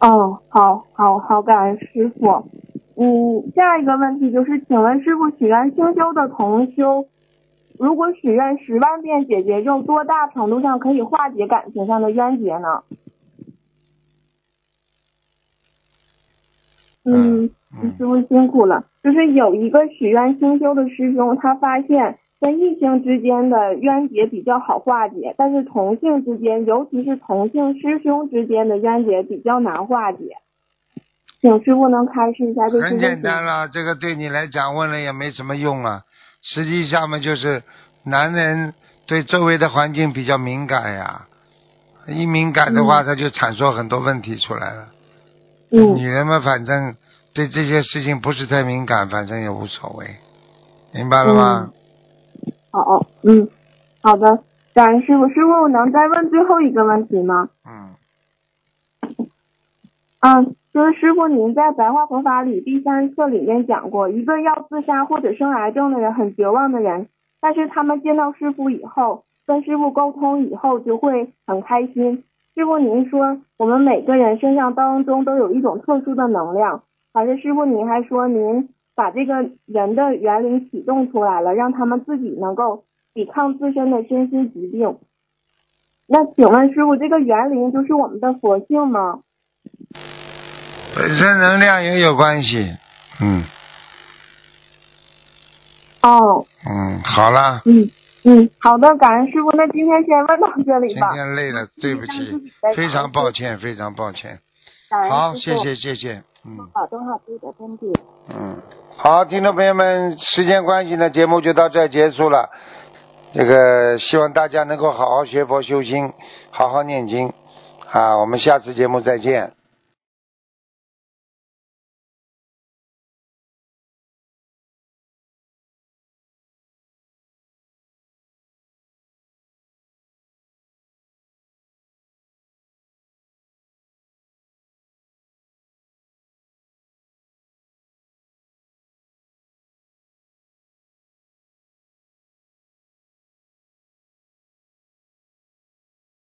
哦，好，好，好，感恩师傅。嗯，下一个问题就是，请问师傅，许愿清修的同修，如果许愿十万遍解结咒，多大程度上可以化解感情上的冤结呢？嗯，师傅辛苦了。就是有一个许愿清修的师兄，他发现跟异性之间的冤结比较好化解，但是同性之间，尤其是同性师兄之间的冤结比较难化解。请师傅能开示一下这是很？简单了，这个对你来讲问了也没什么用啊。实际上嘛，就是男人对周围的环境比较敏感呀，一敏感的话，他就产生很多问题出来了。嗯女人们反正对这些事情不是太敏感，反正也无所谓，明白了吗？好，嗯，好的，感恩师傅。师傅，我能再问最后一个问题吗？嗯。嗯，就是师傅，您在《白话佛法》里第三册里面讲过，一个要自杀或者生癌症的人，很绝望的人，但是他们见到师傅以后，跟师傅沟通以后，就会很开心。师傅，您说我们每个人身上当中都有一种特殊的能量，还是师傅您还说您把这个人的元灵启动出来了，让他们自己能够抵抗自身的身心疾病。那请问师傅，这个元灵就是我们的佛性吗？本身能量也有关系，嗯哦，嗯，好了，嗯嗯，好的，感恩师傅。那今天先问到这里吧今。天累了，对不起，非常抱歉，非常抱歉。好，谢谢，谢谢，嗯保重好自己的身体。嗯，好，听众朋友们，时间关系呢，节目就到这结束了。这个希望大家能够好好学佛修心，好好念经啊！我们下次节目再见。